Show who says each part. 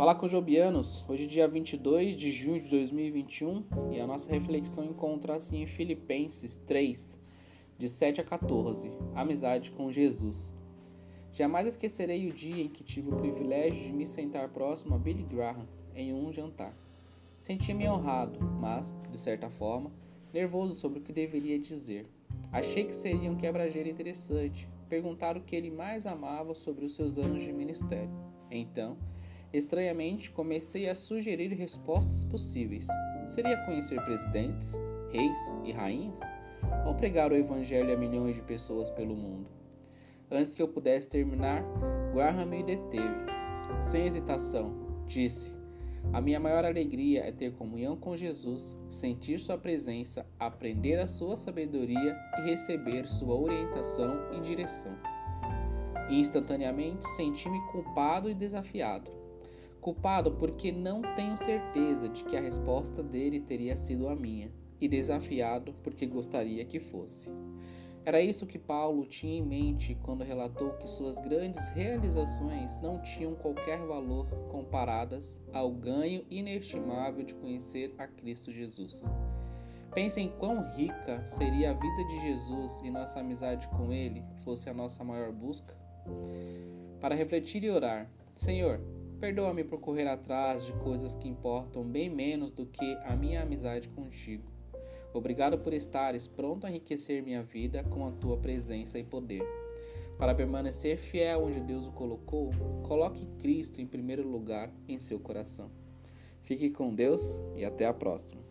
Speaker 1: Falar com Jobianos, hoje dia 22 de junho de 2021 e a nossa reflexão encontra-se em Filipenses 3, de 7 a 14, Amizade com Jesus. Jamais esquecerei o dia em que tive o privilégio de me sentar próximo a Billy Graham em um jantar. Sentia-me honrado, mas, de certa forma, nervoso sobre o que deveria dizer. Achei que seria um quebra-gelo interessante, perguntar o que ele mais amava sobre os seus anos de ministério. Então, Estranhamente, comecei a sugerir respostas possíveis. Seria conhecer presidentes, reis e rainhas? Ou pregar o evangelho a milhões de pessoas pelo mundo? Antes que eu pudesse terminar, Graham me deteve. Sem hesitação, disse: A minha maior alegria é ter comunhão com Jesus, sentir Sua presença, aprender a Sua sabedoria e receber Sua orientação e direção. instantaneamente senti-me culpado e desafiado. Culpado porque não tenho certeza de que a resposta dele teria sido a minha, e desafiado porque gostaria que fosse. Era isso que Paulo tinha em mente quando relatou que suas grandes realizações não tinham qualquer valor comparadas ao ganho inestimável de conhecer a Cristo Jesus. Pensem quão rica seria a vida de Jesus e nossa amizade com Ele fosse a nossa maior busca. Para refletir e orar, Senhor, Perdoa-me por correr atrás de coisas que importam bem menos do que a minha amizade contigo. Obrigado por estares pronto a enriquecer minha vida com a tua presença e poder. Para permanecer fiel onde Deus o colocou, coloque Cristo em primeiro lugar em seu coração. Fique com Deus e até a próxima.